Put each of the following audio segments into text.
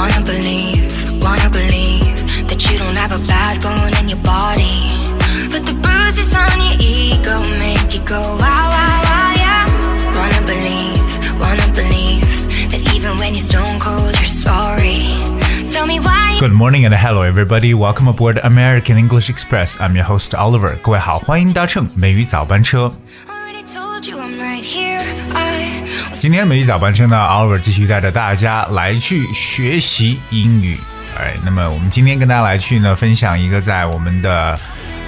Wanna believe, wanna believe that you don't have a bad bone in your body. But the bruises on your ego make you go wow, wow, wow, yeah. Wanna believe, wanna believe that even when you're stone cold, you're sorry. Tell me why. Good morning and hello everybody. Welcome aboard American English Express. I'm your host Oliver. 各位好，欢迎搭乘美语早班车。 今天美语早班车呢，Oliver 继续带着大家来去学习英语。哎，那么我们今天跟大家来去呢分享一个在我们的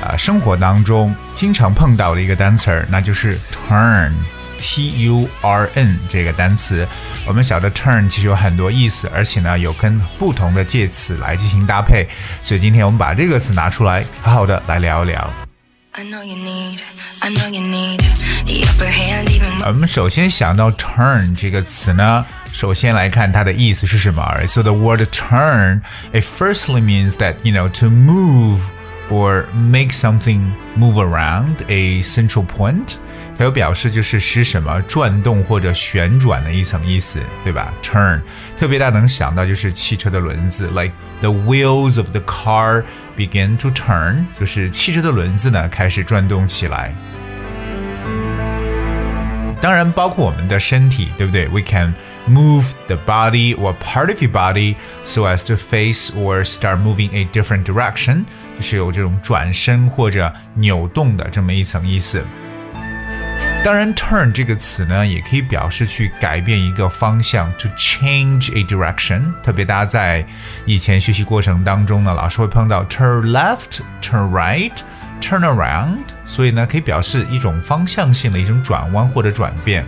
呃生活当中经常碰到的一个单词儿，那就是 turn。T U R N 这个单词，我们晓得 turn 其实有很多意思，而且呢有跟不同的介词来进行搭配，所以今天我们把这个词拿出来，好好的来聊一聊。I know you need, I know you need the upper hand even 我们首先想到 turn 这个词呢，首先来看它的意思是什么。Alright, so the word turn it firstly means that you know to move or make something move around a central point。 它有表示就是使什么转动或者旋转的一层意思，对吧？Turn 特别大家能想到就是汽车的轮子，like the wheels of the car begin to turn，就是汽车的轮子呢开始转动起来。当然包括我们的身体，对不对？We can move the body or part of your body so as to face or start moving a different direction，就是有这种转身或者扭动的这么一层意思。当然，turn 这个词呢，也可以表示去改变一个方向，to change a direction。特别大家在以前学习过程当中呢，老师会碰到 turn left、turn right、turn around，所以呢，可以表示一种方向性的一种转弯或者转变。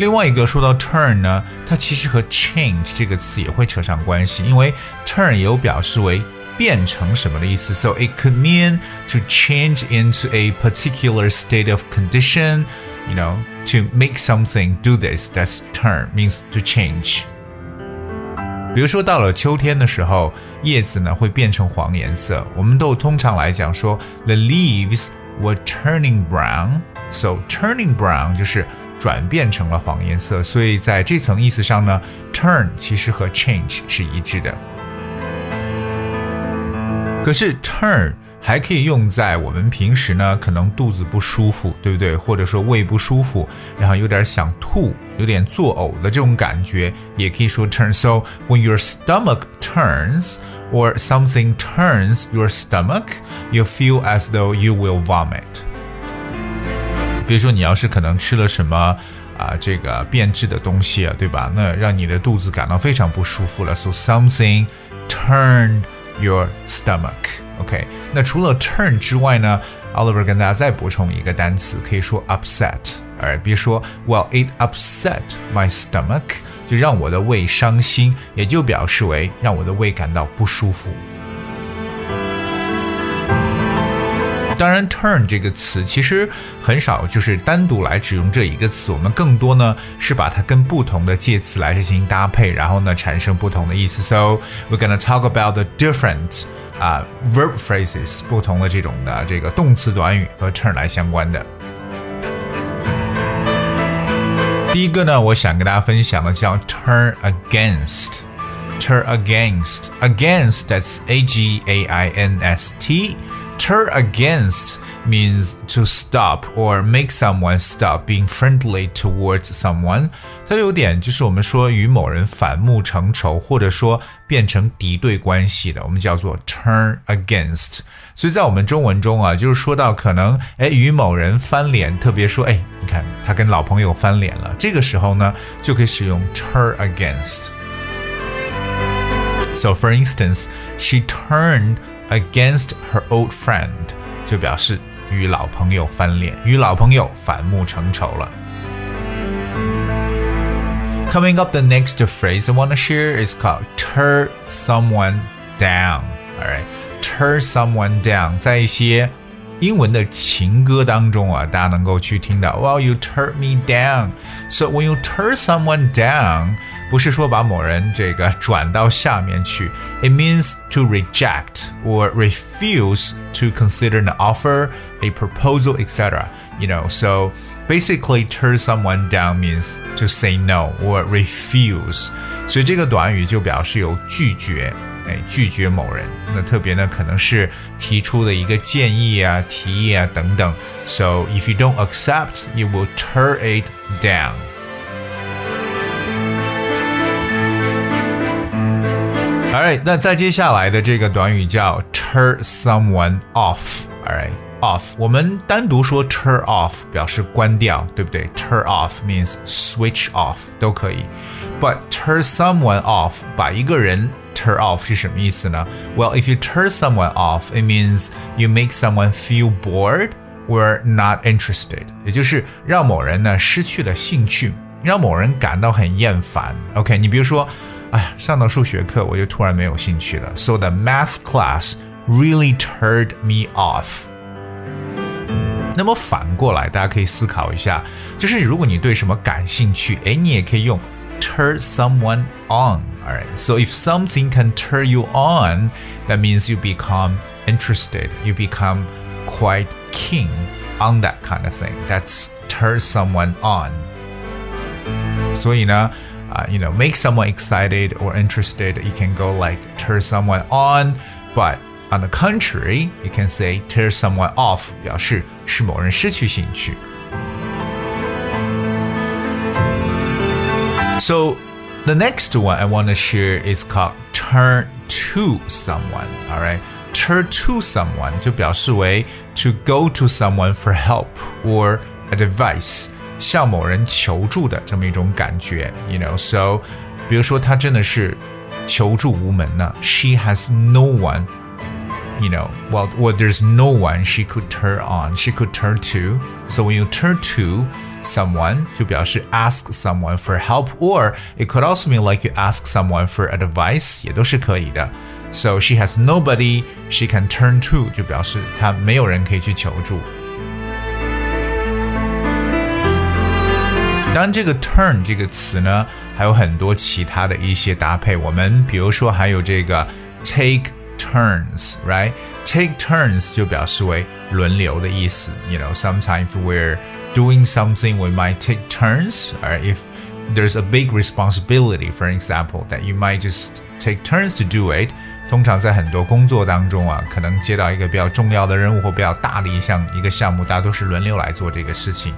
另外一个说到 turn 呢，它其实和 change 这个词也会扯上关系，因为 turn 有表示为变成什么的意思，so it could mean to change into a particular state of condition, you know, to make something do this. That's turn means to change. 比如说到了秋天的时候，叶子呢会变成黄颜色，我们都通常来讲说 the leaves were turning brown. So turning brown 就是转变成了黄颜色，所以在这层意思上呢，turn 其实和 change 是一致的。 可是 turn 还可以用在我们平时呢，可能肚子不舒服，对不对？或者说胃不舒服，然后有点想吐，有点作呕的这种感觉，也可以说 turn. So when your stomach turns or something turns your stomach, you feel as though you will vomit. 比如说你要是可能吃了什么啊，这个变质的东西啊，对吧？那让你的肚子感到非常不舒服了。So something turned your stomach. OK，那除了 turn 之外呢，Oliver 跟大家再补充一个单词，可以说 upset。哎比如说，Well, it upset my stomach，就让我的胃伤心，也就表示为让我的胃感到不舒服。当然，turn 这个词其实很少就是单独来只用这一个词，我们更多呢是把它跟不同的介词来进行搭配，然后呢产生不同的意思。So we're gonna talk about the different 啊、verb phrases，不同的这种的这个动词短语和 turn 来相关的。第一个呢，我想跟大家分享的叫 turn against。turn against against that's a g a i n s t turn against means to stop or make someone stop being friendly towards someone 它有点就是我们说与某人反目成仇或者说变成敌对关系的我们叫做 turn against 所以在我们中文中啊就是说到可能哎与某人翻脸特别说哎你看他跟老朋友翻脸了这个时候呢就可以使用 turn against So, for instance, she turned against her old friend，就表示与老朋友翻脸，与老朋友反目成仇了。Coming up, the next phrase I want to share is called "turn someone down." All right, turn someone down，在一些英文的情歌当中啊，大家能够去听到，Well, you turn me down. So when you turn someone down, 不是说把某人这个转到下面去。It means to reject or refuse to consider an offer, a proposal, etc. You know, so basically turn someone down means to say no or refuse. 所以这个短语就表示有拒绝。哎，拒绝某人，那特别呢，可能是提出的一个建议啊、提议啊等等。So if you don't accept, you will turn it down. Alright，那再接下来的这个短语叫 turn someone off。Alright。off，我们单独说 turn off 表示关掉，对不对？turn off means switch off 都可以，but turn someone off 把一个人 turn off 是什么意思呢？Well, if you turn someone off, it means you make someone feel bored or not interested，也就是让某人呢失去了兴趣，让某人感到很厌烦。OK，你比如说。 哎呀，上到数学课我就突然没有兴趣了。So the math class really turned me off. 那么反过来，大家可以思考一下，就是如果你对什么感兴趣，哎，你也可以用 turn someone on. Alright, so if something can turn you on, that means you become interested. You become quite keen on that kind of thing. That's turn someone on. 所以呢。 uh, you know, make someone excited or interested. You can go like turn someone on, but on the contrary, you can say turn someone off，表示使某人失去兴趣。So the next one I want to share is called turn to someone. All right, turn to someone 就表示为 to go to someone for help or advice。 向某人求助的这么一种感觉，you know，so，比如说他真的是求助无门呢，she has no one。you know, well, well, there's no one she could turn on, she could turn to. So when you turn to someone, 就表示 ask someone for help, or it could also mean like you ask someone for advice, 也都是可以的。So she has nobody she can turn to，就表示她没有人可以去求助。 当然，这个 turn 这个词呢，还有很多其他的一些搭配。我们比如说还有这个 take turns，right？take turns 就表示为轮流的意思。You know, sometimes we're doing something, we might take turns. Or if there's a big responsibility, for example, that you might just take turns to do it. 通常在很多工作当中啊，可能接到一个比较重要的任务或比较大的一项一个项目，大家都是轮流来做这个事情。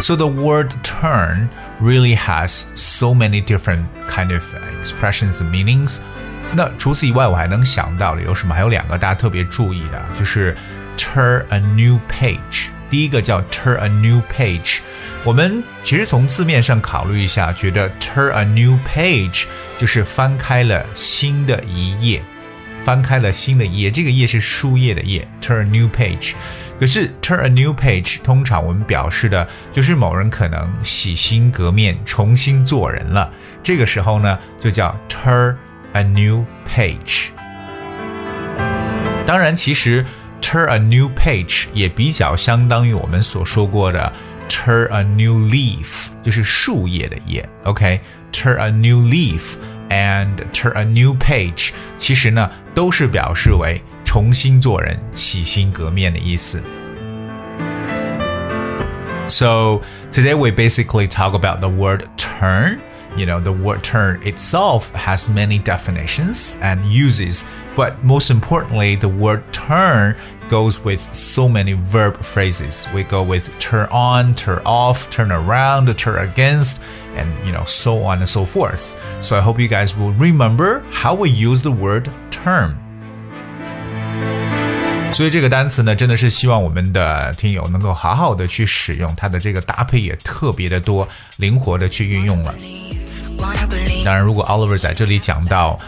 So the word turn really has so many different kind of expressions and meanings. 那除此以外，我还能想到的有什么？还有两个大家特别注意的，就是 turn a new page。第一个叫 turn a new page。我们其实从字面上考虑一下，觉得 turn a new page 就是翻开了新的一页，翻开了新的一页。这个页是书页的页，turn a new page。 可是 turn a new page 通常我们表示的就是某人可能洗心革面，重新做人了。这个时候呢，就叫 turn a new page。当然，其实 turn a new page 也比较相当于我们所说过的 turn a new leaf，就是树叶的叶。OK，turn a new leaf and turn a new page，其实呢都是表示为。 重新做人、洗心革面的意思。So today we basically talk about the word turn. You know, the word turn itself has many definitions and uses, but most importantly, the word turn goes with so many verb phrases. We go with turn on, turn off, turn around, turn against, and you know, so on and so forth. So I hope you guys will remember how we use the word turn. 所以这个单词呢，真的是希望我们的听友能够好好的去使用，它的这个搭配也特别的多，灵活的去运用了。当然，如果 Oliver 在这里讲到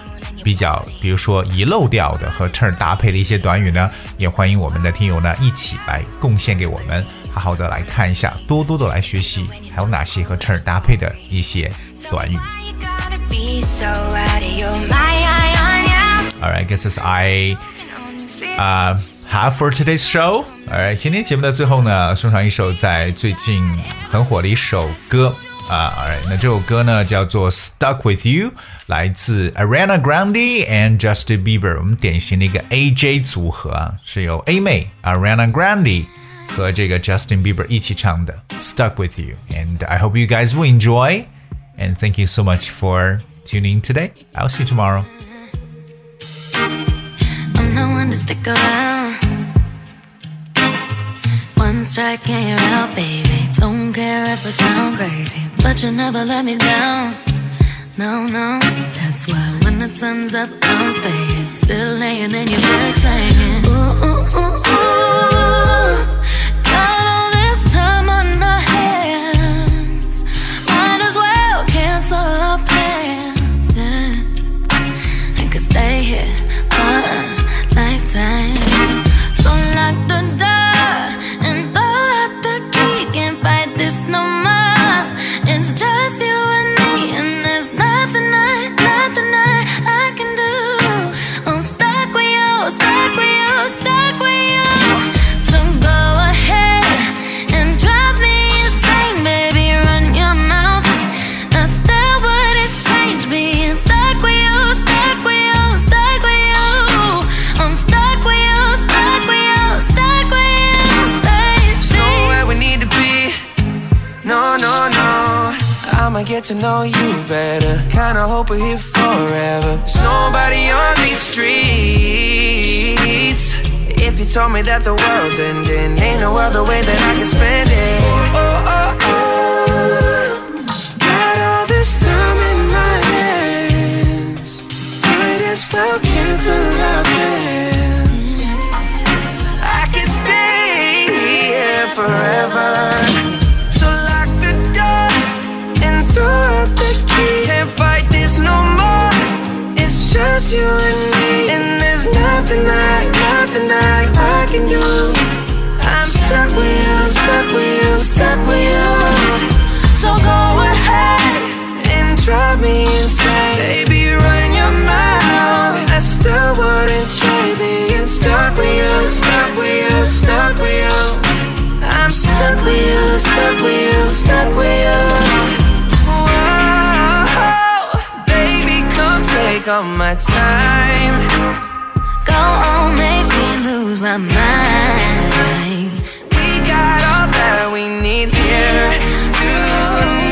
比较，比如说遗漏掉的和 turn 搭配的一些短语呢，也欢迎我们的听友呢一起来贡献给我们，好好的来看一下，多多的来学习，还有哪些和 turn 搭配的一些短语。Alright, guess as I, uh. have for today's show. Alright，今天节目的最后呢，送上一首在最近很火的一首歌 啊，Alright，那这首歌呢叫做《Stuck with You》，来自 Ariana Grande and Justin Bieber，我们典型的一个 AJ 组合啊，是由 A 妹 Ariana Grande 和这个 Justin Bieber 一起唱的《Stuck with You》，and I hope you guys will enjoy。And thank you so much for tuning in today. I'll see you tomorrow. I'm no one to stick around. One strike out, baby. Don't care if I sound crazy, but you never let me down. No, no, that's why when the sun's up, I'm staying. Still laying in your bed saying, ooh, ooh, ooh. Know you better. Kinda hope we're here forever. There's nobody on these streets. If you told me that the world's ending, ain't no other way that I can spend it. Oh, oh, oh. oh. Got all this time in my hands. Might as well cancel our plans. I could stay here forever. Nothing I, nothing I, I can do. I'm stuck with you, stuck with you, stuck with you. So go ahead and drive me insane. Baby, run your mouth. I still wouldn't trade being stuck with you, stuck with you, stuck with you. I'm stuck with you, stuck with you, stuck with you. Whoa, baby, come take all my time. Go on, make me lose my mind. We got all that we need here tonight.